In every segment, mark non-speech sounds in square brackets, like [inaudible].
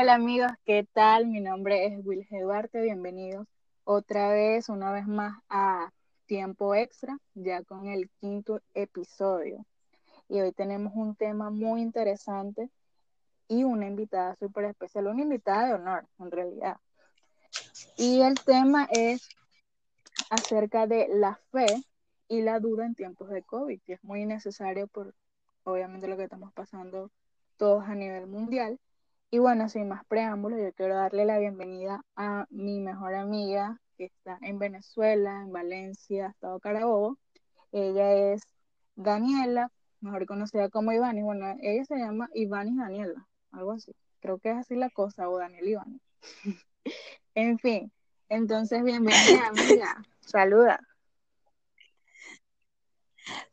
Hola amigos, ¿qué tal? Mi nombre es Will Duarte, bienvenidos otra vez, una vez más a Tiempo Extra, ya con el quinto episodio. Y hoy tenemos un tema muy interesante y una invitada súper especial, una invitada de honor en realidad. Y el tema es acerca de la fe y la duda en tiempos de COVID, que es muy necesario por obviamente lo que estamos pasando todos a nivel mundial. Y bueno, sin más preámbulos, yo quiero darle la bienvenida a mi mejor amiga que está en Venezuela, en Valencia, Estado Carabobo. Ella es Daniela, mejor conocida como Ivani. Bueno, ella se llama Ivani Daniela, algo así. Creo que es así la cosa, o Daniel Ivani. [laughs] en fin, entonces bienvenida amiga. Saluda.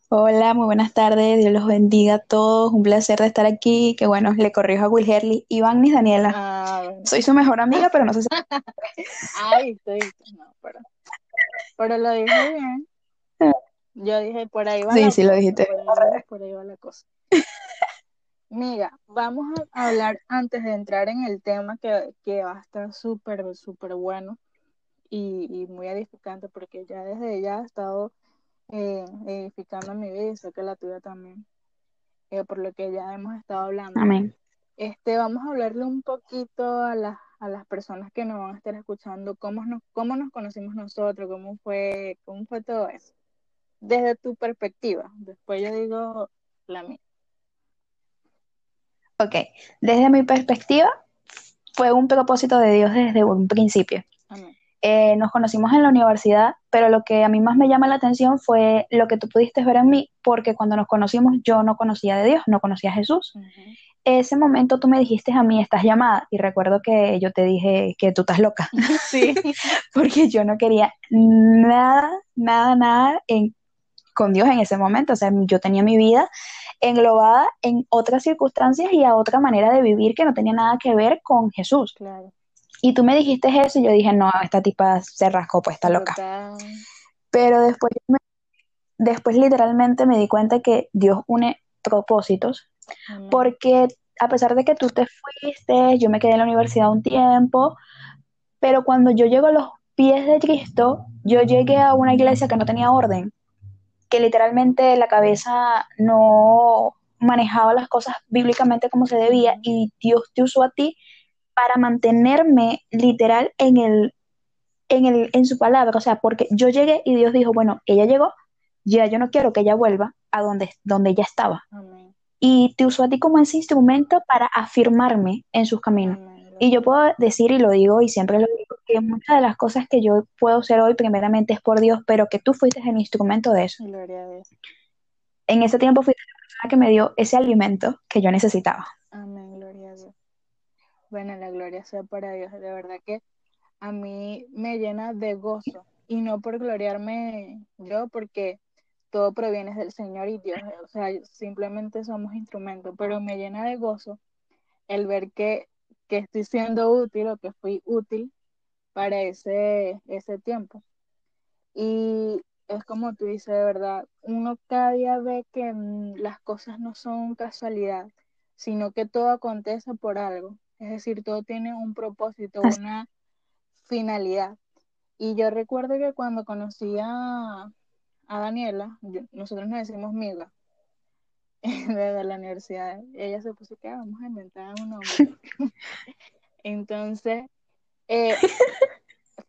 Hola, muy buenas tardes. Dios los bendiga a todos. Un placer de estar aquí. Que bueno, le corrijo a Will Herley. Iván ni Daniela. Ah, Soy su mejor amiga, pero no sé si. [laughs] Ay, estoy. No, pero, pero lo dije bien. Yo dije, por ahí va Sí, la sí, lo cosa, dijiste. Por ahí, por ahí va la cosa. Mira, vamos a hablar antes de entrar en el tema que, que va a estar súper, súper bueno y, y muy edificante porque ya desde ya ha estado eh, edificando mi vida y sé que la tuya también, eh, por lo que ya hemos estado hablando. Amén. Este, vamos a hablarle un poquito a las, a las personas que nos van a estar escuchando, cómo nos, cómo nos conocimos nosotros, cómo fue, cómo fue todo eso, desde tu perspectiva. Después yo digo la mía. Ok, desde mi perspectiva, fue un propósito de Dios desde un principio. Amén. Eh, nos conocimos en la universidad, pero lo que a mí más me llama la atención fue lo que tú pudiste ver en mí, porque cuando nos conocimos yo no conocía de Dios, no conocía a Jesús. Ese momento tú me dijiste a mí, estás llamada, y recuerdo que yo te dije que tú estás loca, [laughs] Sí. [laughs] porque yo no quería nada, nada, nada en, con Dios en ese momento. O sea, yo tenía mi vida englobada en otras circunstancias y a otra manera de vivir que no tenía nada que ver con Jesús. Claro. Y tú me dijiste eso y yo dije, no, esta tipa se rascó, pues está loca. Total. Pero después, me- después literalmente me di cuenta que Dios une propósitos, Amén. porque a pesar de que tú te fuiste, yo me quedé en la universidad un tiempo, pero cuando yo llego a los pies de Cristo, yo llegué a una iglesia que no tenía orden, que literalmente la cabeza no manejaba las cosas bíblicamente como se debía y Dios te usó a ti para mantenerme literal en el en el en su palabra, o sea, porque yo llegué y Dios dijo, bueno, ella llegó, ya yo no quiero que ella vuelva a donde donde ella estaba Amén. y te usó a ti como ese instrumento para afirmarme en sus caminos. Amén. Y yo puedo decir y lo digo y siempre lo digo que muchas de las cosas que yo puedo ser hoy primeramente es por Dios, pero que tú fuiste el instrumento de eso. Gloria a Dios. En ese tiempo fuiste la persona que me dio ese alimento que yo necesitaba. Amén. Bueno, la gloria sea para Dios. De verdad que a mí me llena de gozo y no por gloriarme yo, porque todo proviene del Señor y Dios. O sea, simplemente somos instrumentos, pero me llena de gozo el ver que, que estoy siendo útil o que fui útil para ese, ese tiempo. Y es como tú dices, de verdad, uno cada día ve que mm, las cosas no son casualidad, sino que todo acontece por algo. Es decir, todo tiene un propósito, una finalidad. Y yo recuerdo que cuando conocí a, a Daniela, yo- nosotros nos decimos Miga, [laughs] desde la universidad, ella se puso que "Ah, vamos a inventar un nombre. [laughs] Entonces, eh,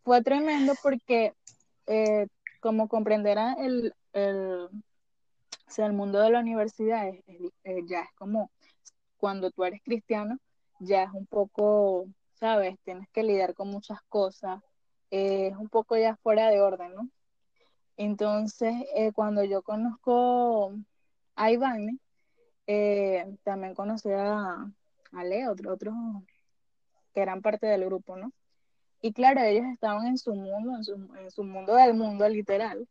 fue tremendo porque, eh, como comprenderán, el, el, o sea, el mundo de la universidad es- eh, ya es como cuando tú eres cristiano, ya es un poco, ¿sabes? Tienes que lidiar con muchas cosas, eh, es un poco ya fuera de orden, ¿no? Entonces, eh, cuando yo conozco a Iván, eh, también conocí a, a Leo, otro- otros que eran parte del grupo, ¿no? Y claro, ellos estaban en su mundo, en su, en su mundo del mundo, literal.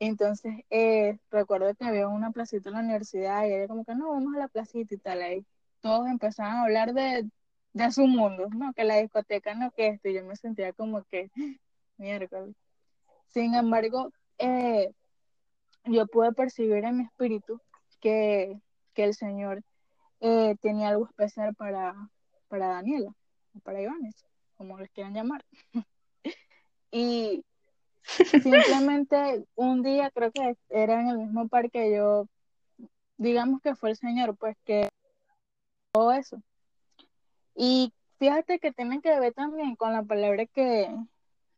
Entonces, eh, recuerdo que había una placita en la universidad y ella como que, no, vamos a la placita y tal. Ahí todos empezaban a hablar de, de su mundo, ¿no? Que la discoteca, no, que esto. Y yo me sentía como que, [gasps] miércoles. Sin embargo, eh, yo pude percibir en mi espíritu que, que el Señor eh, tenía algo especial para, para Daniela, para Ivánez, como les quieran llamar. [laughs] y [laughs] simplemente un día, creo que era en el mismo parque, yo, digamos que fue el señor, pues que todo eso. Y fíjate que tiene que ver también con la palabra que,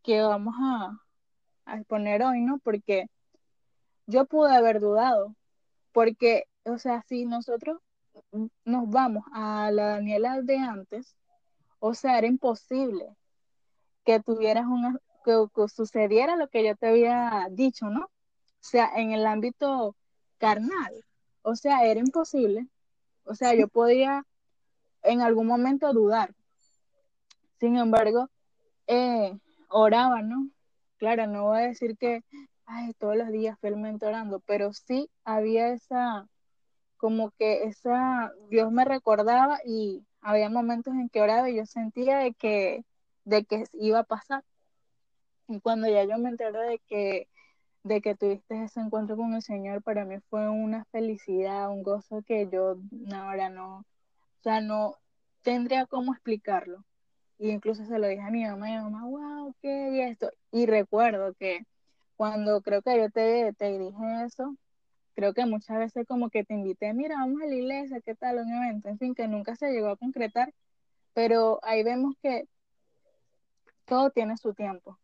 que vamos a, a exponer hoy, ¿no? Porque yo pude haber dudado, porque, o sea, si nosotros nos vamos a la Daniela de antes, o sea, era imposible que tuvieras una, que, sucediera lo que yo te había dicho, ¿no? O sea, en el ámbito carnal, o sea, era imposible. O sea, yo podía en algún momento dudar. Sin embargo, eh, oraba, ¿no? Claro, no voy a decir que ay, todos los días fielmente orando, pero sí había esa, como que esa, Dios me recordaba y había momentos en que oraba y yo sentía de que, de que iba a pasar. Y cuando ya yo me enteré de que, de que tuviste ese encuentro con el Señor, para mí fue una felicidad, un gozo que yo ahora no, o sea, no tendría cómo explicarlo. Y incluso se lo dije a mi mamá, y mi mamá, wow, qué y esto. Y recuerdo que cuando creo que yo te, te dije eso, creo que muchas veces como que te invité, mira, vamos a la iglesia, ¿qué tal? Un evento, en fin, que nunca se llegó a concretar, pero ahí vemos que todo tiene su tiempo.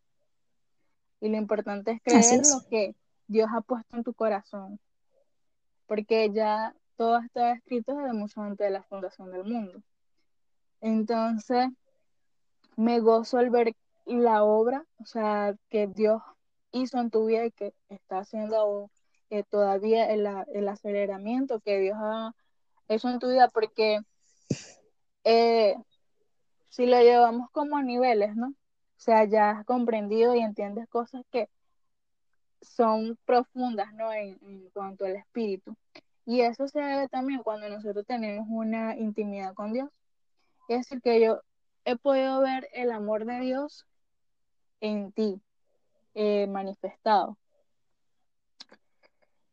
Y lo importante es creer lo que Dios ha puesto en tu corazón, porque ya todo está escrito desde mucho antes de la fundación del mundo. Entonces, me gozo al ver la obra, o sea, que Dios hizo en tu vida y que está haciendo eh, todavía el, el, aceleramiento que Dios ha hecho en tu vida, porque eh, si lo llevamos como a niveles, ¿no? O sea, ya has comprendido y entiendes cosas que son profundas, ¿no? En, cuanto al espíritu. Y eso se debe también cuando nosotros tenemos una intimidad con Dios. Es decir, que yo he podido ver el amor de Dios en ti, eh, manifestado.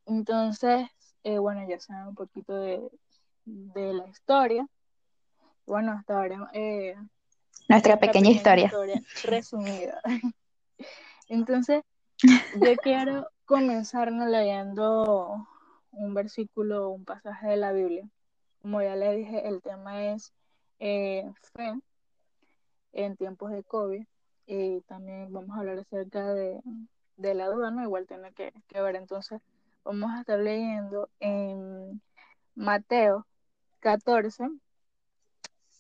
Entonces, eh, bueno, ya saben un poquito de, la historia. Bueno, hasta ahora. Eh, nuestra, pequeña, historia. historia. [laughs] Resumida. [laughs] Entonces, yo [laughs] quiero comenzar leyendo un versículo, un pasaje de la Biblia. Como ya le dije, el tema es fe en tiempos de COVID. Y también vamos a hablar acerca de, la duda, ¿no? Igual tiene que, ver. Entonces, vamos a estar leyendo en Mateo 14,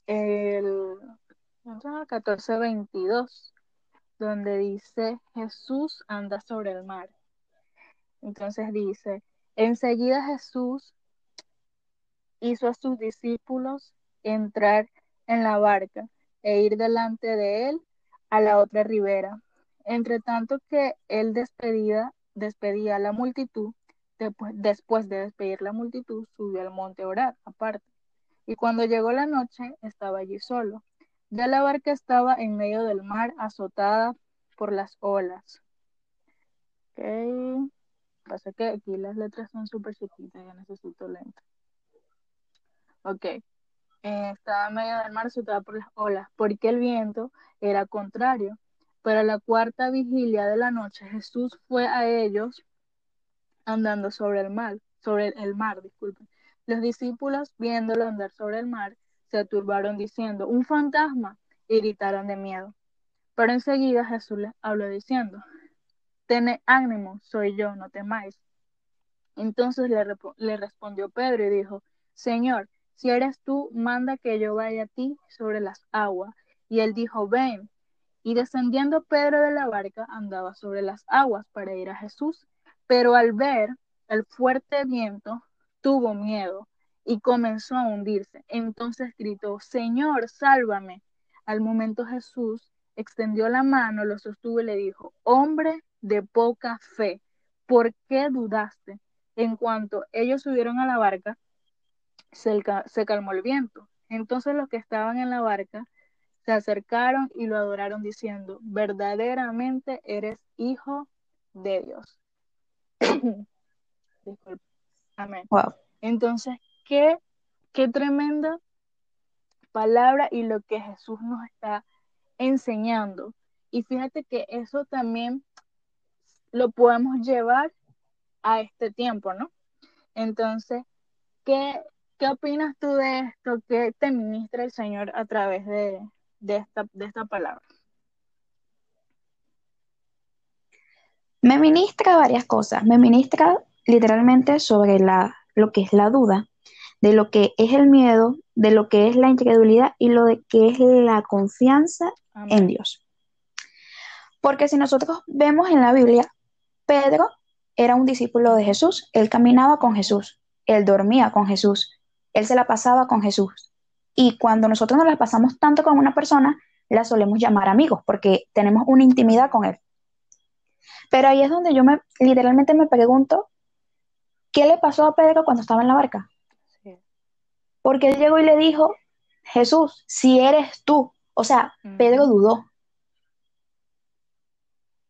el 14, 22, donde dice, Jesús anda sobre el mar. Entonces dice, enseguida Jesús hizo a sus discípulos entrar en la barca e ir delante de él a la otra ribera. Entre tanto que él despedía, despedía a la multitud, después, después de despedir la multitud, subió al monte a orar, aparte. Y cuando llegó la noche, estaba allí solo. Ya la barca estaba en medio del mar, azotada por las olas. Ok. Pasa que aquí las letras son súper chiquitas, ya necesito lento. Ok. Eh, estaba en medio del mar, azotada por las olas, porque el viento era contrario. Pero a la cuarta vigilia de la noche Jesús fue a ellos andando sobre el mar, sobre el mar, disculpen. Los discípulos, viéndolo andar sobre el mar, se turbaron diciendo, un fantasma, y gritaron de miedo. Pero enseguida Jesús les habló diciendo, tened ánimo, soy yo, no temáis. Entonces le, le respondió Pedro y dijo, Señor, si eres tú, manda que yo vaya a ti sobre las aguas. Y él dijo, ven. Y descendiendo Pedro de la barca, andaba sobre las aguas para ir a Jesús. Pero al ver el fuerte viento, tuvo miedo y comenzó a hundirse. Entonces gritó, Señor, sálvame. Al momento Jesús extendió la mano, lo sostuvo y le dijo, hombre de poca fe, ¿por qué dudaste? En cuanto ellos subieron a la barca, se, calmó el viento. Entonces los que estaban en la barca se acercaron y lo adoraron diciendo, verdaderamente eres hijo de Dios. [coughs] Disculpe. Amén. Entonces, qué, qué tremenda, palabra y lo que Jesús nos está enseñando. Y fíjate que eso también lo podemos llevar a este tiempo, ¿no? Entonces, ¿qué, qué opinas tú de esto? ¿Qué te ministra el Señor a través de, esta, de esta palabra? Me ministra varias cosas. Me ministra literalmente sobre la, lo que es la duda, de lo que es el miedo, de lo que es la incredulidad y lo de que es la confianza en Dios. Porque si nosotros vemos en la Biblia, Pedro era un discípulo de Jesús, él caminaba con Jesús, él dormía con Jesús, él se la pasaba con Jesús. Y cuando nosotros nos la pasamos tanto con una persona, la solemos llamar amigos porque tenemos una intimidad con él. Pero ahí es donde yo me literalmente me pregunto, ¿qué le pasó a Pedro cuando estaba en la barca? Porque él llegó y le dijo, Jesús, si eres tú. O sea, Pedro dudó.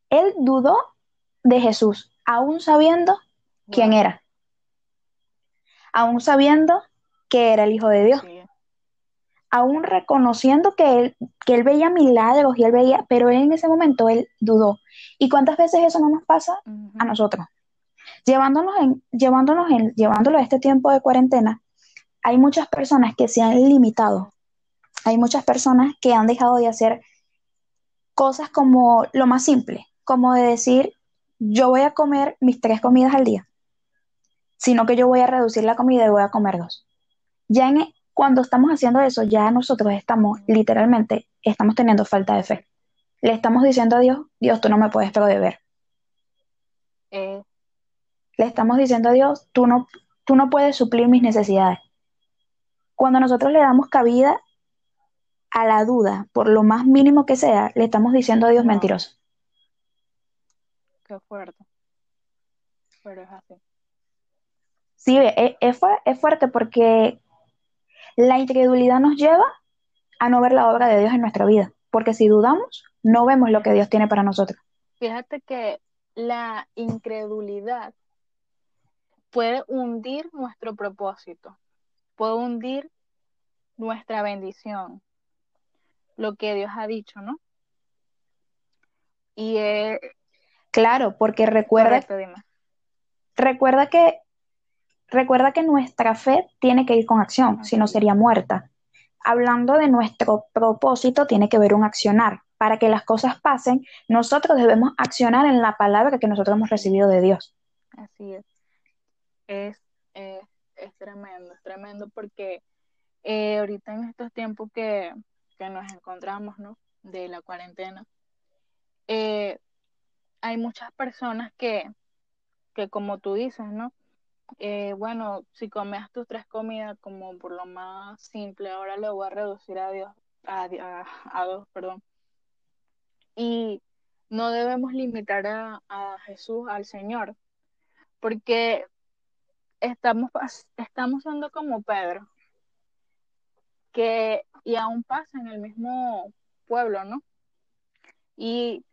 Él dudó de Jesús, aún sabiendo quién era. Aún sabiendo que era el Hijo de Dios. Aún reconociendo que él, que él veía milagros y él veía, pero en ese momento él dudó. ¿Y cuántas veces eso no nos pasa a nosotros? Llevándonos en, llevándonos en, llevándolo a este tiempo de cuarentena, hay muchas personas que se han limitado. Hay muchas personas que han dejado de hacer cosas como lo más simple, como de decir, yo voy a comer mis tres comidas al día, sino que yo voy a reducir la comida y voy a comer dos. Ya en, cuando estamos haciendo eso, ya nosotros estamos literalmente, estamos teniendo falta de fe. Le estamos diciendo a Dios, Dios, tú no me puedes proveer. Eh. Le estamos diciendo a Dios, tú no, tú no puedes suplir mis necesidades. Cuando nosotros le damos cabida a la duda, por lo más mínimo que sea, le estamos diciendo a Dios mentiroso. Qué fuerte. Pero es así. Sí, es, es, fuerte porque la incredulidad nos lleva a no ver la obra de Dios en nuestra vida. Porque si dudamos, no vemos lo que Dios tiene para nosotros. Fíjate que la incredulidad puede hundir nuestro propósito, puede hundir nuestra bendición, lo que Dios ha dicho, ¿no? Y Claro, porque recuerda, recuerda que recuerda que nuestra fe tiene que ir con acción, si no sería muerta. Hablando de nuestro propósito, tiene que ver un accionar. Para que las cosas pasen, nosotros debemos accionar en la palabra que nosotros hemos recibido de Dios. Así es. Es, es tremendo, es tremendo porque eh, ahorita en estos tiempos que, que, nos encontramos, ¿no? De la cuarentena, eh, hay muchas personas que, que como tú dices, ¿no? Eh, bueno, si comes tus tres comidas como por lo más simple, ahora le voy a reducir a Dios, a, a, dos, perdón. Y no debemos limitar a, a, Jesús, al Señor, porque estamos, estamos siendo como Pedro, que y aún pasa en el mismo pueblo, ¿no? Y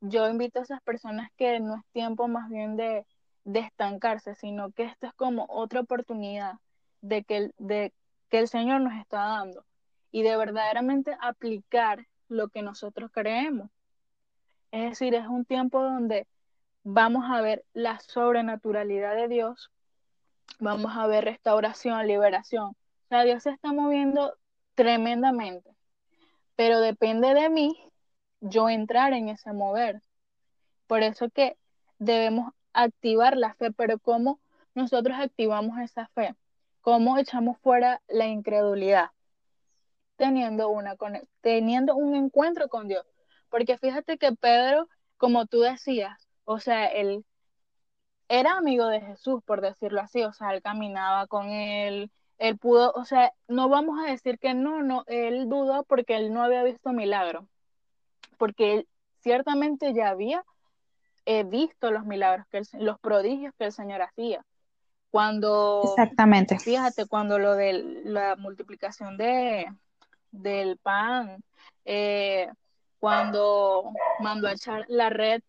yo invito a esas personas que no es tiempo más bien de, estancarse, sino que esto es como otra oportunidad de que, de que el Señor nos está dando y de verdaderamente aplicar lo que nosotros creemos. Es decir, es un tiempo donde vamos a ver la sobrenaturalidad de Dios, vamos a ver restauración, liberación. O sea, Dios se está moviendo tremendamente, pero depende de mí yo entrar en ese mover. Por eso que debemos activar la fe, pero ¿cómo nosotros activamos esa fe? ¿Cómo echamos fuera la incredulidad? Teniendo, una, teniendo un encuentro con Dios. Porque fíjate que Pedro, como tú decías, o sea, él era amigo de Jesús, por decirlo así, o sea, él caminaba con él, él pudo, o sea, no vamos a decir que no, no, él dudó porque él no había visto milagro, porque él ciertamente ya había eh, visto los milagros, que los prodigios que el Señor hacía. Cuando, Exactamente. Fíjate, cuando lo de la multiplicación de, del pan, eh, cuando mandó a echar la red,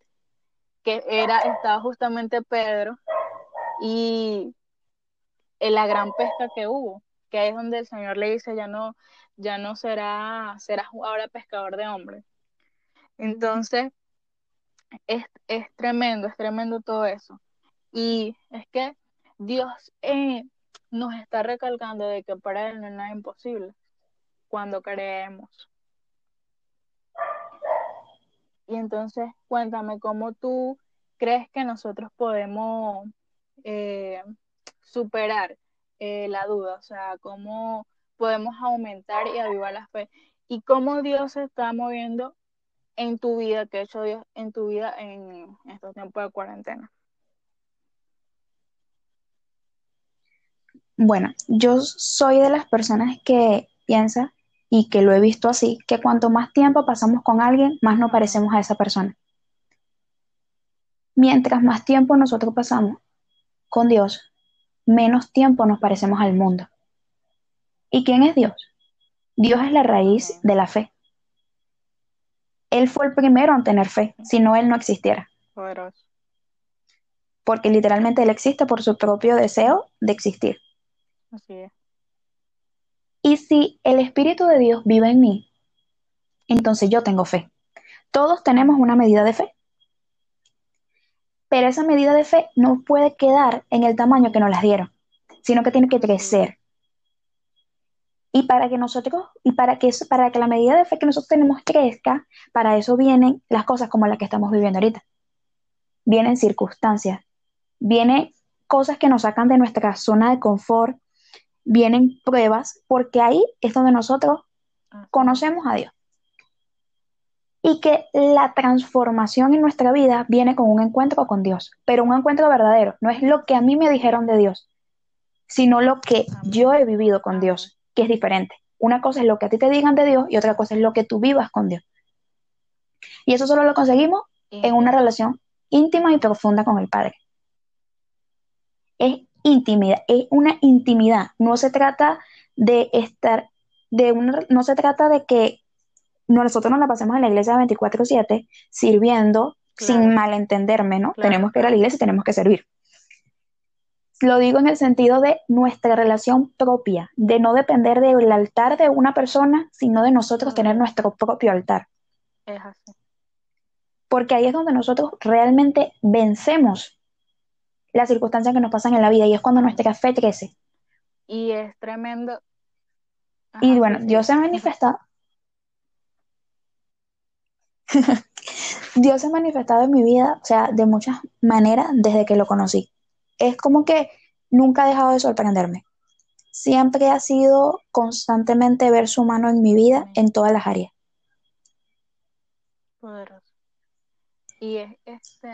que era, estaba justamente Pedro, y en la gran pesca que hubo, que es donde el Señor le dice, ya no, ya no será, ahora pescador de hombres. Entonces, es, es tremendo, es tremendo todo eso. Y es que Dios eh, nos está recalcando de que para Él no es nada imposible cuando creemos. Y entonces, cuéntame cómo tú crees que nosotros podemos eh, superar eh, la duda, o sea, cómo podemos aumentar y avivar la fe y cómo Dios se está moviendo en tu vida, que ha hecho Dios en tu vida en estos tiempos de cuarentena. Bueno, yo soy de las personas que piensa y que lo he visto así, que cuanto más tiempo pasamos con alguien, más nos parecemos a esa persona. Mientras más tiempo nosotros pasamos con Dios, menos tiempo nos parecemos al mundo. ¿Y quién es Dios? Dios es la raíz de la fe. Él fue el primero en tener fe, si no, Él no existiera. Porque literalmente Él existe por su propio deseo de existir. Así es. Y si el Espíritu de Dios vive en mí, entonces yo tengo fe. Todos tenemos una medida de fe. Pero esa medida de fe no puede quedar en el tamaño que nos las dieron, sino que tiene que crecer. Y para que nosotros, y para que, para que la medida de fe que nosotros tenemos crezca, para eso vienen las cosas como las que estamos viviendo ahorita. Vienen circunstancias, vienen cosas que nos sacan de nuestra zona de confort, vienen pruebas, porque ahí es donde nosotros conocemos a Dios y que la transformación en nuestra vida viene con un encuentro con Dios, pero un encuentro verdadero, no es lo que a mí me dijeron de Dios, sino lo que yo he vivido con Dios, que es diferente. Una cosa es lo que a ti te digan de Dios y otra cosa es lo que tú vivas con Dios. Y eso solo lo conseguimos en una relación íntima y profunda con el Padre. Es intimidad, es una intimidad, no se trata de estar, de una, no se trata de que nosotros nos la pasemos en la iglesia 24/7 sirviendo sin malentenderme, ¿no? Tenemos que ir a la iglesia y tenemos que servir. Lo digo en el sentido de nuestra relación propia, de no depender del altar de una persona, sino de nosotros tener nuestro propio altar. Es así. Porque ahí es donde nosotros realmente vencemos las circunstancias que nos pasan en la vida y es cuando nuestra fe crece. Y es tremendo. y bueno, Dios se ha manifestado. [laughs] Dios se ha manifestado en mi vida, o sea, de muchas maneras desde que lo conocí. Es como que nunca ha dejado de sorprenderme. Siempre ha sido constantemente ver su mano en mi vida en todas las áreas. Poderoso. Y es este.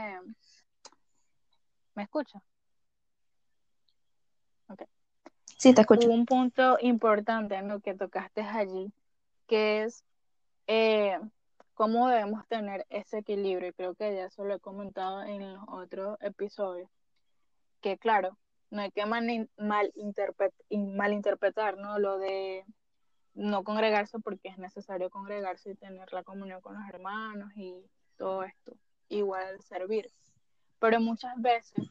¿Me escucha? Okay. Sí, te escucho. Un punto importante en lo que tocaste allí, que es eh, cómo debemos tener ese equilibrio. Y creo que ya eso lo he comentado en los otros episodios. Que claro, no hay que mal, malinterpretar, ¿no? Lo de no congregarse porque es necesario congregarse y tener la comunión con los hermanos y todo esto. Igual servir. Pero muchas veces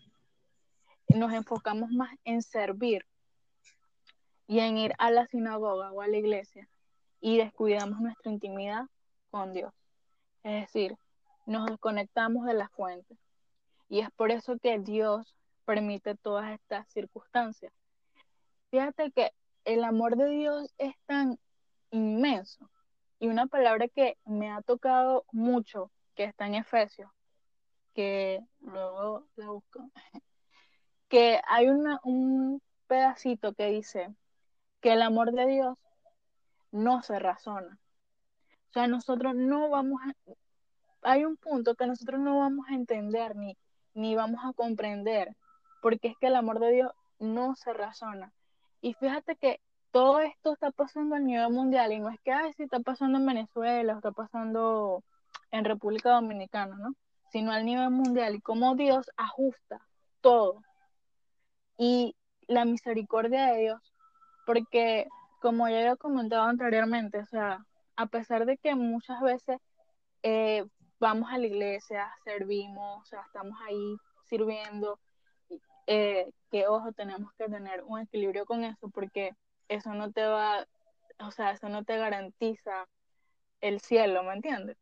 nos enfocamos más en servir y en ir a la sinagoga o a la iglesia y descuidamos nuestra intimidad con Dios. Es decir, nos desconectamos de la fuente. Y es por eso que Dios permite todas estas circunstancias. Fíjate que el amor de Dios es tan inmenso. Y una palabra que me ha tocado mucho, que está en Efesios, que luego la busco, [laughs] que hay un pedacito que dice que el amor de Dios no se razona. O sea, nosotros no vamos a, hay un punto que nosotros no vamos a entender ni, ni vamos a comprender, porque es que el amor de Dios no se razona. Y fíjate que todo esto está pasando a nivel mundial y no es que, ay, si está pasando en Venezuela está pasando en República Dominicana, ¿no? Sino al nivel mundial y cómo Dios ajusta todo. Y la misericordia de Dios, porque como ya he comentado anteriormente, o sea, a pesar de que muchas veces eh, vamos a la iglesia, servimos, o sea, estamos ahí sirviendo, eh, que ojo, tenemos que tener un equilibrio con eso, porque eso no te va o sea, eso no te garantiza el cielo, ¿me entiendes?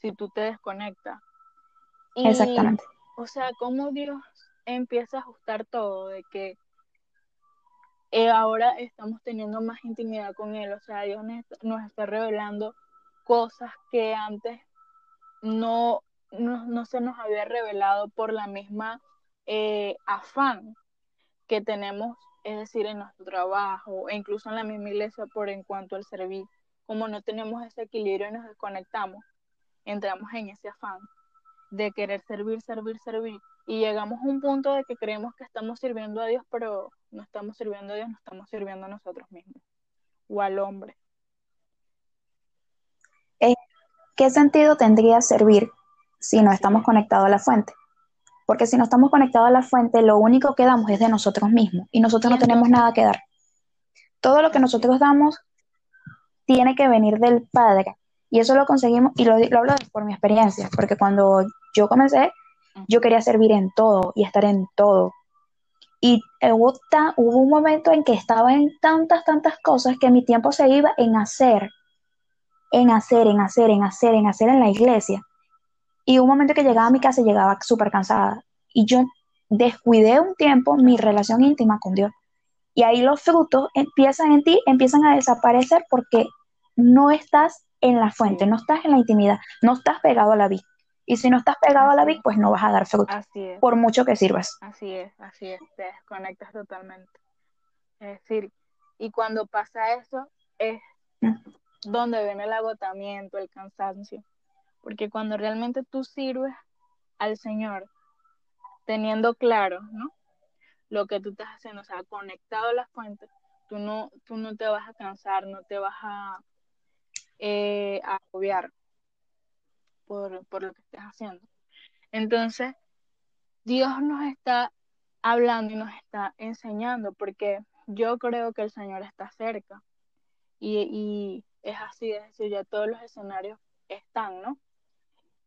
Si tú te desconectas. Exactamente. O sea, cómo Dios empieza a ajustar todo, de que eh, ahora estamos teniendo más intimidad con Él, o sea, Dios nos está revelando cosas que antes no, no, se nos había revelado por la misma eh, afán que tenemos, es decir, en nuestro trabajo e incluso en la misma iglesia por en cuanto al servir. Como no tenemos ese equilibrio y nos desconectamos, entramos en ese afán de querer servir, servir, servir. Y llegamos a un punto de que creemos que estamos sirviendo a Dios, pero no estamos sirviendo a Dios, no estamos sirviendo a nosotros mismos o al hombre. Eh, ¿Qué sentido tendría servir si no estamos conectados a la fuente? Porque si no estamos conectados a la fuente, lo único que damos es de nosotros mismos y nosotros no tenemos nada que dar. Todo lo que nosotros damos tiene que venir del Padre. Y eso lo conseguimos, y lo, lo hablo por mi experiencia, porque cuando yo comencé, yo quería servir en todo y estar en todo. Y hubo, hubo un momento en que estaba en tantas, tantas cosas que mi tiempo se iba en hacer, en hacer, en hacer, en hacer, en hacer en la iglesia. Y un momento que llegaba a mi casa llegaba súper cansada. Y yo descuidé un tiempo mi relación íntima con Dios. Y ahí los frutos empiezan en ti, empiezan a desaparecer porque no estás en la fuente, no estás en la intimidad, no estás pegado a la vida. Y si no estás pegado a la vid, pues no vas a dar fruto. Así es. Por mucho que sirvas. Así es, así es. Te desconectas totalmente. Es decir, y cuando pasa eso, es mm. donde viene el agotamiento, el cansancio. Porque cuando realmente tú sirves al Señor, teniendo claro, ¿no? Lo que tú estás haciendo, o sea, conectado a la fuente, tú no, tú no te vas a cansar, no te vas a, eh, agobiar por, lo que estés haciendo. Entonces, Dios nos está hablando y nos está enseñando, porque yo creo que el Señor está cerca. Y, es así, es decir, ya todos los escenarios están, ¿no?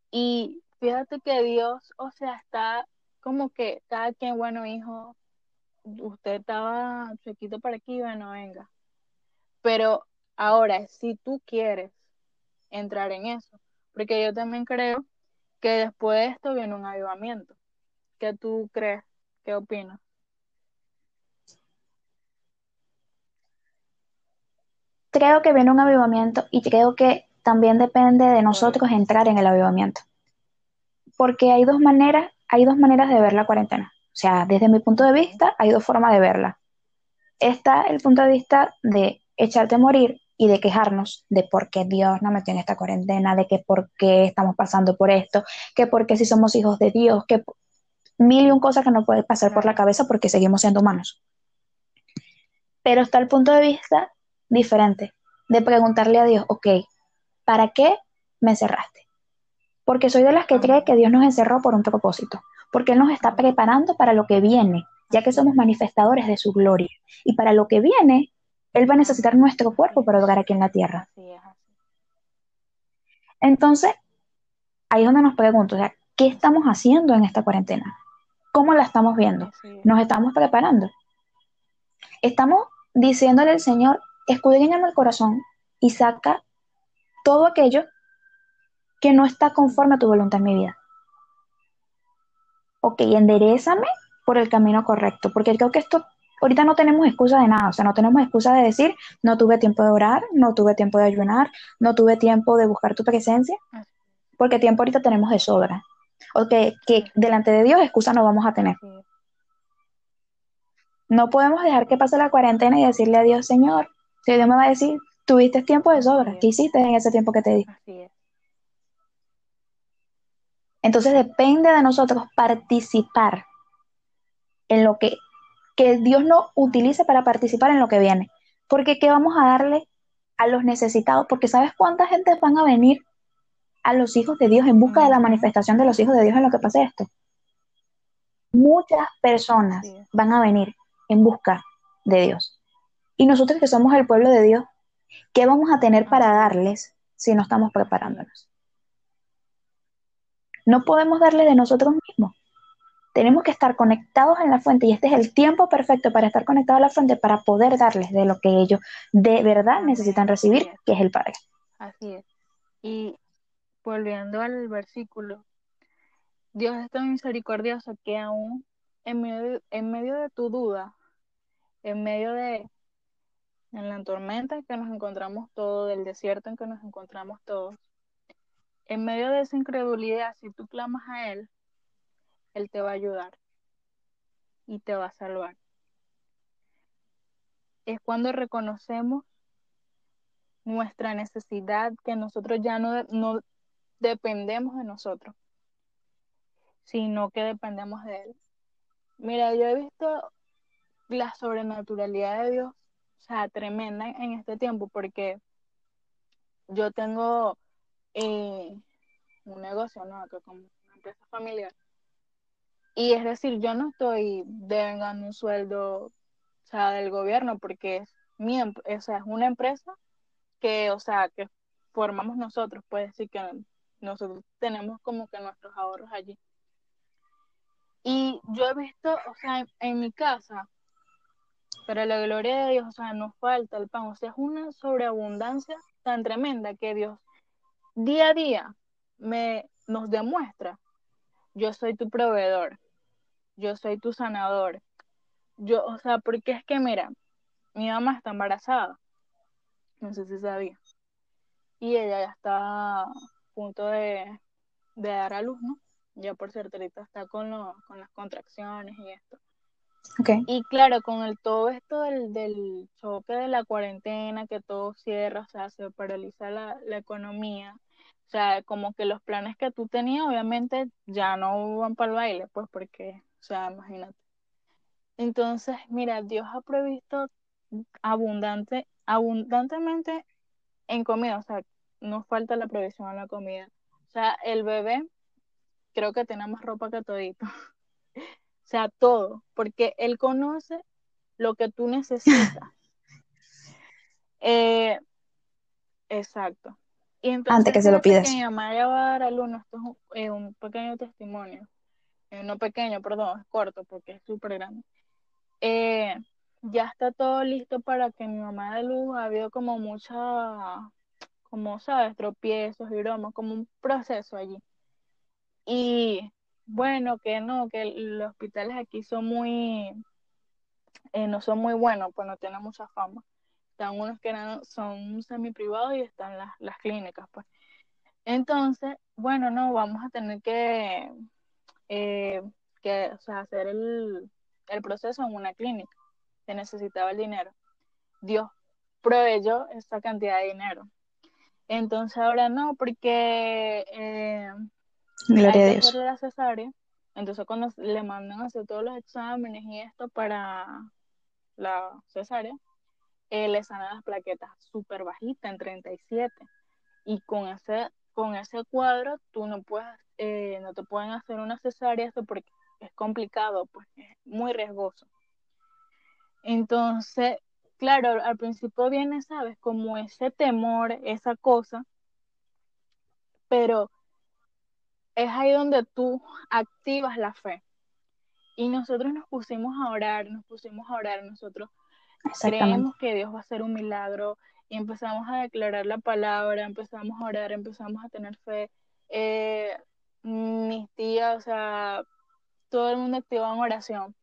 Y fíjate que Dios, o sea, está como que cada quien, bueno, hijo, usted estaba chiquito para aquí, bueno, venga. Pero ahora, si tú quieres entrar en eso, porque yo también creo que después de esto viene un avivamiento. ¿Qué tú crees? ¿Qué opinas? Creo que viene un avivamiento y creo que también depende de nosotros entrar en el avivamiento. Porque hay dos maneras, hay dos maneras de ver la cuarentena. O sea, desde mi punto de vista, hay dos formas de verla. Está el punto de vista de echarte a morir y de quejarnos de por qué Dios nos metió en esta cuarentena, de que por qué estamos pasando por esto, que por qué si somos hijos de Dios, que mil y un cosas que nos puede pasar por la cabeza porque seguimos siendo humanos. Pero está el punto de vista diferente, de preguntarle a Dios, ok, ¿para qué me encerraste? Porque soy de las que cree que Dios nos encerró por un propósito, porque Él nos está preparando para lo que viene, ya que somos manifestadores de su gloria. Y para lo que viene, él va a necesitar nuestro cuerpo para hogar aquí en la tierra. Entonces, ahí es donde nos pregunto, o sea, ¿qué estamos haciendo en esta cuarentena? ¿Cómo la estamos viendo? ¿Nos estamos preparando? Estamos diciéndole al Señor, escudriñame el corazón y saca todo aquello que no está conforme a tu voluntad en mi vida. Ok, enderezame por el camino correcto, porque creo que esto ahorita no tenemos excusa de nada, o sea, no tenemos excusa de decir, no tuve tiempo de orar, no tuve tiempo de ayunar, no tuve tiempo de buscar tu presencia, porque tiempo ahorita tenemos de sobra. O que, delante de Dios excusa no vamos a tener. No podemos dejar que pase la cuarentena y decirle a Dios, Señor, que Dios me va a decir, tuviste tiempo de sobra, ¿qué hiciste en ese tiempo que te di? Entonces depende de nosotros participar en lo que que Dios nos utilice para participar en lo que viene. Porque ¿qué vamos a darle a los necesitados? Porque ¿sabes cuánta gente van a venir a los hijos de Dios en busca de la manifestación de los hijos de Dios en lo que pase esto? Muchas personas van a venir en busca de Dios. Y nosotros que somos el pueblo de Dios, ¿qué vamos a tener para darles si no estamos preparándonos? No podemos darle de nosotros mismos. Tenemos que estar conectados en la fuente y este es el tiempo perfecto para estar conectados a la fuente para poder darles de lo que ellos de verdad necesitan recibir, que es el Padre. Así es. Y volviendo al versículo, Dios es tan misericordioso que aún en medio, en medio de tu duda, en medio de en la tormenta en que nos encontramos todos, del desierto en que nos encontramos todos, en medio de esa incredulidad, si tú clamas a Él, Él te va a ayudar y te va a salvar. Es cuando reconocemos nuestra necesidad, que nosotros ya no, no dependemos de nosotros, sino que dependemos de Él. Mira, yo he visto la sobrenaturalidad de Dios, o sea, tremenda en este tiempo, porque yo tengo eh, un negocio, ¿no? Que como una empresa familiar. Y es decir, yo no estoy devengando un sueldo, o sea, del gobierno, porque es mi, o sea, es una empresa que, o sea, que formamos nosotros, puede decir que nosotros tenemos como que nuestros ahorros allí. Y yo he visto, o sea, en, mi casa, para la gloria de Dios, o sea, nos falta el pan, o sea, es una sobreabundancia tan tremenda que Dios día a día me nos demuestra, yo soy tu proveedor, yo soy tu sanador. Yo, o sea, porque es que mira, mi mamá está embarazada. No sé si sabía. Y ella ya está a punto de, de dar a luz, ¿no? Ya por cierto, ahorita está con, lo, con las contracciones y esto. Okay. Y claro, con el todo esto del, del choque de la cuarentena, que todo cierra, o sea, se paraliza la, la economía, o sea, como que los planes que tú tenías, obviamente, ya no van para el baile, pues porque, o sea, imagínate. Entonces, mira, Dios ha previsto abundante, abundantemente en comida, o sea, no falta la provisión en la comida. O sea, el bebé creo que tiene más ropa que todito. [laughs] o sea, todo, porque él conoce lo que tú necesitas. [laughs] eh, exacto. Y entonces, Antes que se lo pidas. Que mi mamá va a dar al uno, esto es un, eh, un pequeño testimonio. Eh, no pequeño, perdón, es corto porque es súper grande. Eh, ya está todo listo para que mi mamá de luz ha habido como mucha, como sabes, tropiezos y bromas, como un proceso allí. Y bueno, que no, que los hospitales aquí son muy, eh, no son muy buenos, pues no tienen mucha fama. Están unos que son semi privados y están las, las clínicas, pues. Entonces, bueno, no, vamos a tener que, eh, que o sea, hacer el, el proceso en una clínica se necesitaba el dinero. Dios proveyó esa cantidad de dinero. Entonces ahora no, porque eh, Gloria hay a que Dios. la cesárea. Entonces cuando le mandan a hacer todos los exámenes y esto para la cesárea, eh, le sanan las plaquetas súper bajitas, en 37. Y con ese, con ese cuadro tú no puedes, eh, no te pueden hacer una cesárea esto porque es complicado, pues es muy riesgoso. Entonces, claro, al principio viene, ¿sabes? Como ese temor, esa cosa, pero es ahí donde tú activas la fe. Y nosotros nos pusimos a orar, nos pusimos a orar, nosotros creemos que Dios va a hacer un milagro y empezamos a declarar la palabra, empezamos a orar, empezamos a tener fe. Eh, mis tías, o sea, todo el mundo activó en oración.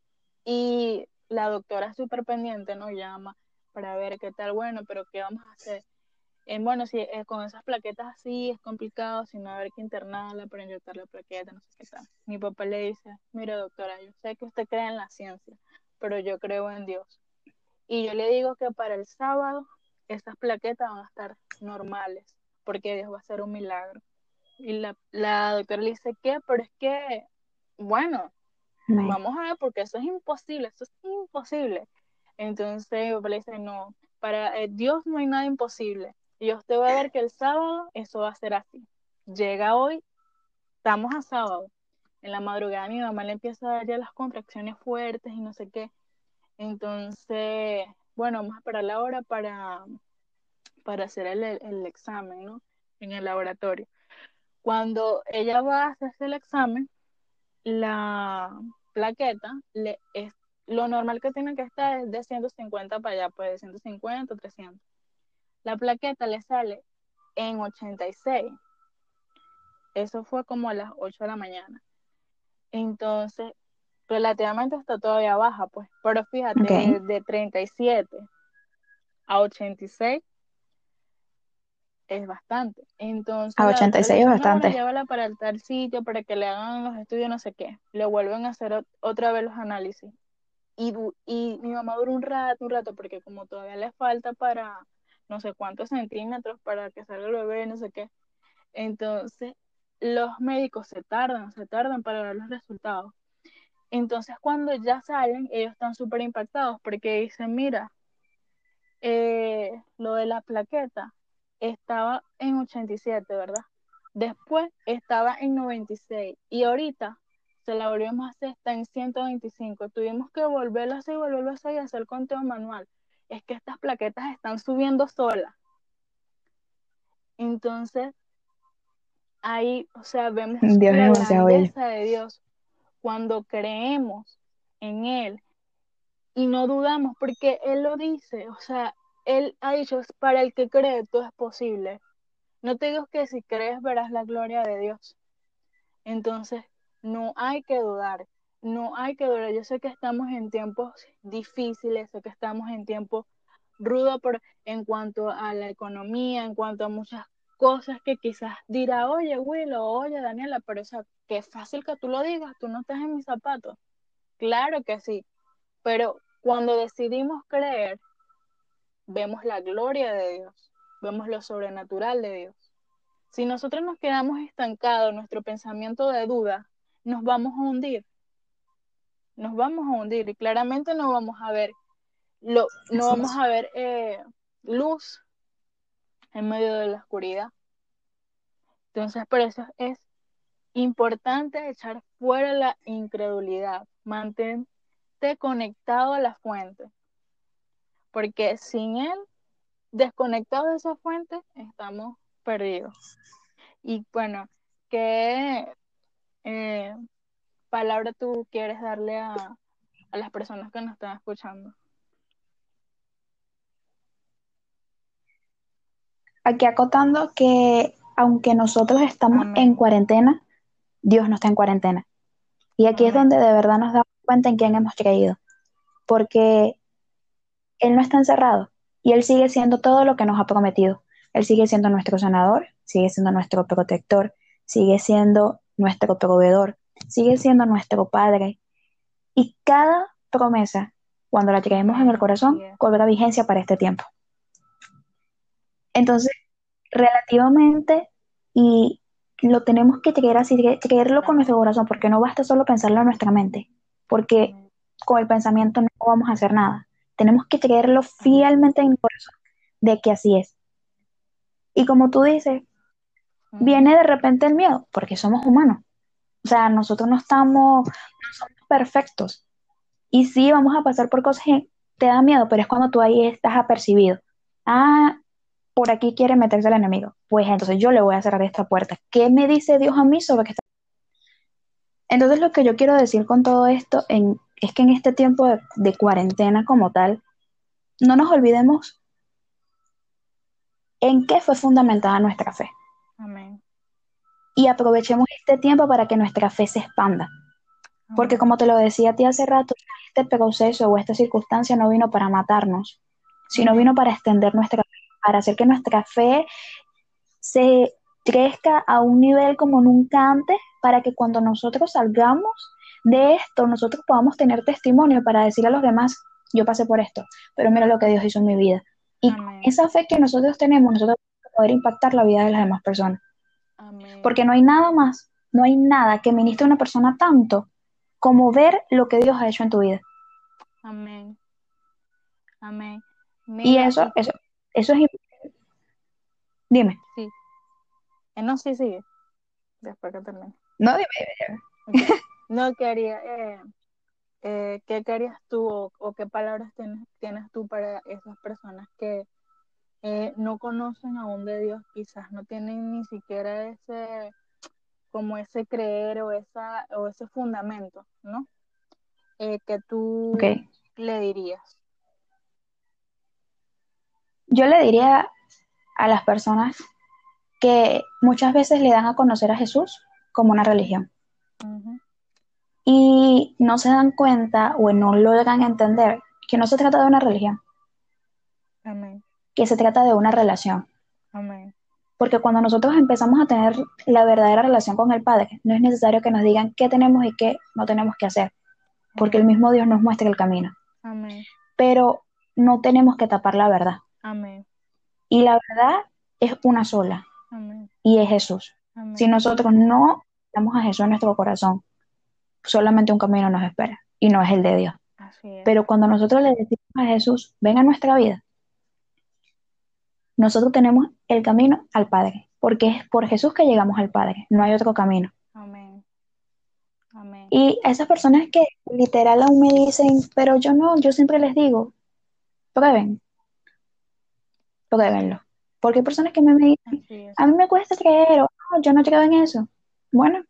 Y la doctora súper pendiente nos llama para ver qué tal, bueno, pero qué vamos a hacer. Bueno, si eh, con esas plaquetas así es complicado, si no haber que internarla para inyectar la plaqueta, no sé qué tal. Mi papá le dice, mire doctora, yo sé que usted cree en la ciencia, pero yo creo en Dios. Y yo le digo que para el sábado esas plaquetas van a estar normales, porque Dios va a hacer un milagro. Y la, la doctora le dice, ¿qué? Pero es que, bueno, vamos a ver, porque eso es imposible, eso es imposible. Entonces le dice, no, para eh, Dios no hay nada imposible. Y usted va a ver que el sábado eso va a ser así. Llega hoy, estamos a sábado. En la madrugada mi mamá le empieza a dar ya las contracciones fuertes y no sé qué. Entonces, bueno, vamos a esperar la hora para, para hacer el, el examen, ¿no? En el laboratorio. Cuando ella va a hacerse el examen, la, plaqueta le, es, lo normal que tiene que estar es de 150 para allá, pues de 150, 300. La plaqueta le sale en 86. Eso fue como a las 8 de la mañana. Entonces, relativamente está todavía baja, pues. Pero fíjate, Ok. de, de 37 a 86 es bastante. Entonces, A la doctora 86 le es dice, no, bastante. llévala para el tal sitio para que le hagan los estudios, no sé qué. Le vuelven a hacer ot- otra vez los análisis. Y, y mi mamá duró un rato, un rato, porque como todavía le falta para no sé cuántos centímetros para que salga el bebé, no sé qué. Entonces, los médicos se tardan, se tardan para ver los resultados. Entonces, cuando ya salen, ellos están súper impactados porque dicen, mira, eh, lo de la plaqueta estaba en 87, ¿verdad? Después estaba en 96 y ahorita se la volvimos a hacer, está en 125. Tuvimos que volverlo a hacer y volverlo a hacer y hacer conteo manual. Es que estas plaquetas están subiendo solas. Entonces, ahí, o sea, vemos Dios la grandeza de Dios cuando creemos en Él y no dudamos porque Él lo dice, o sea, Él ha dicho, para el que cree todo es posible. No te digo que si crees verás la gloria de Dios. Entonces, no hay que dudar, no hay que dudar. Yo sé que estamos en tiempos difíciles, sé que estamos en tiempos rudos por, en cuanto a la economía, en cuanto a muchas cosas que quizás dirá, oye, Willow, oye, Daniela, pero o sea, qué fácil que tú lo digas, tú no estás en mis zapatos. Claro que sí, pero cuando decidimos creer, vemos la gloria de Dios, vemos lo sobrenatural de Dios. Si nosotros nos quedamos estancados, nuestro pensamiento de duda, nos vamos a hundir. Nos vamos a hundir y claramente no vamos a ver, lo, no vamos a ver eh, luz en medio de la oscuridad. Entonces, por eso es importante echar fuera la incredulidad, mantente conectado a la fuente, porque sin él, desconectado de esa fuente, estamos perdidos. Y bueno, ¿qué eh, palabra tú quieres darle a, a las personas que nos están escuchando? Aquí acotando que aunque nosotros estamos Amén. en cuarentena, Dios no está en cuarentena. Y aquí es donde de verdad nos damos cuenta en quién hemos creído. Porque Él no está encerrado y Él sigue siendo todo lo que nos ha prometido. Él sigue siendo nuestro sanador, sigue siendo nuestro protector, sigue siendo nuestro proveedor, sigue siendo nuestro Padre. Y cada promesa, cuando la creemos en el corazón, cobra vigencia para este tiempo. Entonces, relativamente, y lo tenemos que creer así, cre- creerlo con nuestro corazón, porque no basta solo pensarlo en nuestra mente, porque con el pensamiento no vamos a hacer nada. Tenemos que creerlo fielmente en el corazón de que así es. Y como tú dices, viene de repente el miedo, porque somos humanos. O sea, nosotros no estamos, no somos perfectos. Y sí, vamos a pasar por cosas que te da miedo, pero es cuando tú ahí estás apercibido. Ah, por aquí quiere meterse el enemigo. Pues entonces yo le voy a cerrar esta puerta. ¿Qué me dice Dios a mí sobre que está? Entonces lo que yo quiero decir con todo esto en- es que en este tiempo de, de cuarentena como tal, no nos olvidemos en qué fue fundamentada nuestra fe. Amén. Y aprovechemos este tiempo para que nuestra fe se expanda. Porque como te lo decía a ti hace rato, este proceso o esta circunstancia no vino para matarnos, sino vino para extender nuestra fe, para hacer que nuestra fe se crezca a un nivel como nunca antes, para que cuando nosotros salgamos de esto, nosotros podamos tener testimonio para decirle a los demás, yo pasé por esto, pero mira lo que Dios hizo en mi vida. Y con Amén. esa fe que nosotros tenemos, nosotros vamos a poder impactar la vida de las demás personas. Amén. Porque no hay nada más, no hay nada que ministre a una persona tanto como ver lo que Dios ha hecho en tu vida. Amén. Amén. Y eso, eso, eso es Dime. sí. Eh, no, sí, sigue. Después que termine. [laughs] No, dime. Ok. No quería, eh, eh, ¿qué querías tú o, o qué palabras tienes, tienes tú para esas personas que eh, no conocen aún de Dios, quizás no tienen ni siquiera ese, como ese creer o esa, o ese fundamento, ¿no? eh, que tú le dirías? Yo le diría a las personas que muchas veces le dan a conocer a Jesús como una religión. Y no se dan cuenta o no logran entender que no se trata de una religión, Amén, que se trata de una relación. amén, Porque cuando nosotros empezamos a tener la verdadera relación con el Padre, no es necesario que nos digan qué tenemos y qué no tenemos que hacer, porque el mismo Dios nos muestra el camino. amén, Pero no tenemos que tapar la verdad. amén, Y la verdad es una sola, amén, y es Jesús. Amén. Si nosotros no damos a Jesús en nuestro corazón, solamente un camino nos espera, y no es el de Dios. Pero cuando nosotros le decimos a Jesús, ven a nuestra vida, nosotros tenemos el camino al Padre, porque es por Jesús que llegamos al Padre, no hay otro camino. Amén. Amén. Y a esas personas que literal aún me dicen, pero yo no, yo siempre les digo, prueben, pruébenlo. Porque hay personas que me me dicen, a mí me cuesta creer, o no, yo no creo en eso. Bueno,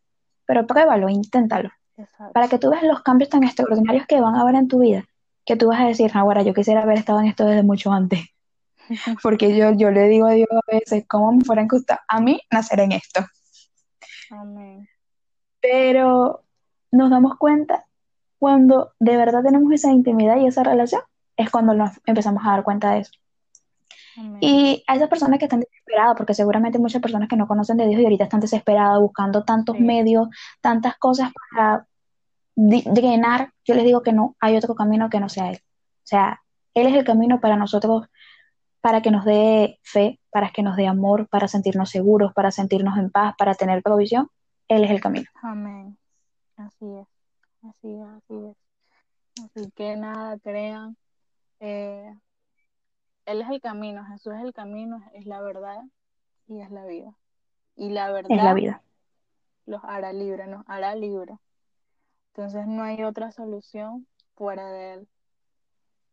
pero pruébalo, inténtalo, Exacto. para que tú veas los cambios tan extraordinarios que van a haber en tu vida, que tú vas a decir, ahora yo quisiera haber estado en esto desde mucho antes. [laughs] Porque yo, yo le digo a Dios a veces, ¿cómo me fuera gustado a mí nacer en esto? Amén. Pero nos damos cuenta cuando de verdad tenemos esa intimidad y esa relación, es cuando nos empezamos a dar cuenta de eso. Amén. Y a esas personas que están desesperadas, porque seguramente hay muchas personas que no conocen de Dios y ahorita están desesperadas buscando tantos Sí. medios, tantas cosas para drenar, yo les digo que no hay otro camino que no sea Él. O sea, Él es el camino para nosotros, para que nos dé fe, para que nos dé amor, para sentirnos seguros, para sentirnos en paz, para tener provisión. Él es el camino. Amén. Así es. Así es, así es. Así que nada, crean. eh, él es el camino, Jesús es el camino, es la verdad y es la vida. Y la Es la verdad vida. los hará libre, nos hará libre. Entonces no hay otra solución fuera de él.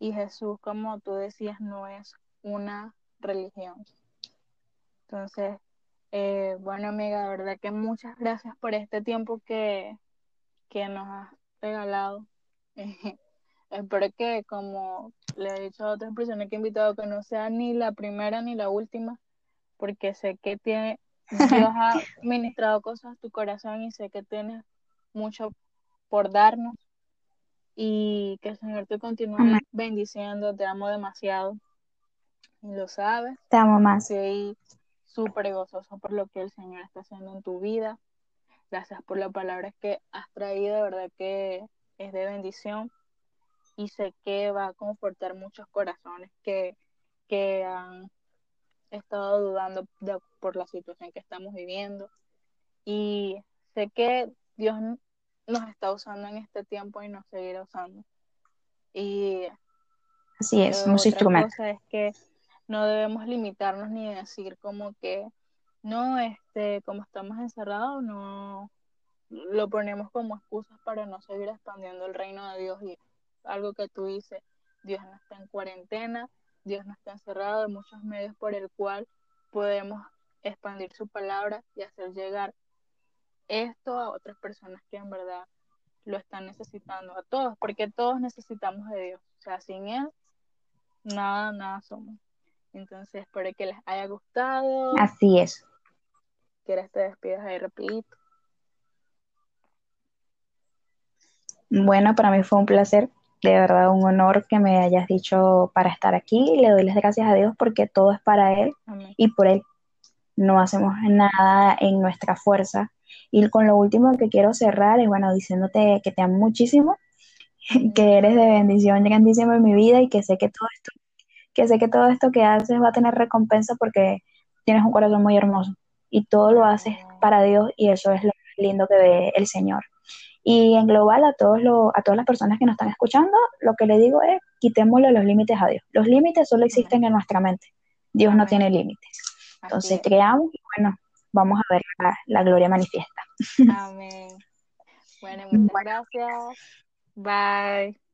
Y Jesús, como tú decías, no es una religión. Entonces, eh, bueno, amiga, de verdad que muchas gracias por este tiempo que, que nos has regalado. [laughs] espero que, como le he dicho a otras personas que he invitado, que no sea ni la primera ni la última, porque sé que tiene, Dios ha [laughs] ministrado cosas a tu corazón y sé que tienes mucho por darnos y que el Señor te continúe Amén. bendiciendo, te amo demasiado y lo sabes. Te amo más. Estoy súper gozoso por lo que el Señor está haciendo en tu vida. Gracias por las palabras que has traído, de verdad que es de bendición y sé que va a confortar muchos corazones que, que han estado dudando de- por la situación que estamos viviendo. Y sé que Dios nos está usando en este tiempo y nos seguirá usando. Y Así es, eh, somos instrumentos. cosa es que no debemos limitarnos ni decir como que no, este, como estamos encerrados, no lo ponemos como excusas para no seguir expandiendo el reino de Dios y algo que tú dices, Dios no está en cuarentena, Dios no está encerrado, hay muchos medios por el cual podemos expandir su palabra y hacer llegar esto a otras personas que en verdad lo están necesitando, a todos, porque todos necesitamos de Dios, o sea, sin Él, nada, nada somos. Entonces, espero que les haya gustado. Así es. ¿Quieres te despidas ahí rapidito? Bueno, para mí fue un placer, de verdad un honor que me hayas dicho para estar aquí. Le doy las gracias a Dios porque todo es para Él Amén. y por Él. No hacemos nada en nuestra fuerza. Y con lo último que quiero cerrar es, bueno, diciéndote que te amo muchísimo, [laughs] que eres de bendición grandísima en mi vida y que sé que todo esto, que sé que todo esto que haces va a tener recompensa porque tienes un corazón muy hermoso y todo lo haces para Dios y eso es lo más lindo que ve el Señor. Y en global a todos lo, a todas las personas que nos están escuchando, lo que le digo es quitémosle los límites a Dios. Los límites solo existen en nuestra mente. Dios no tiene límites. Entonces es. creamos y bueno, vamos a ver la, la gloria manifiesta. Amén. Bueno, muchas gracias. Bye.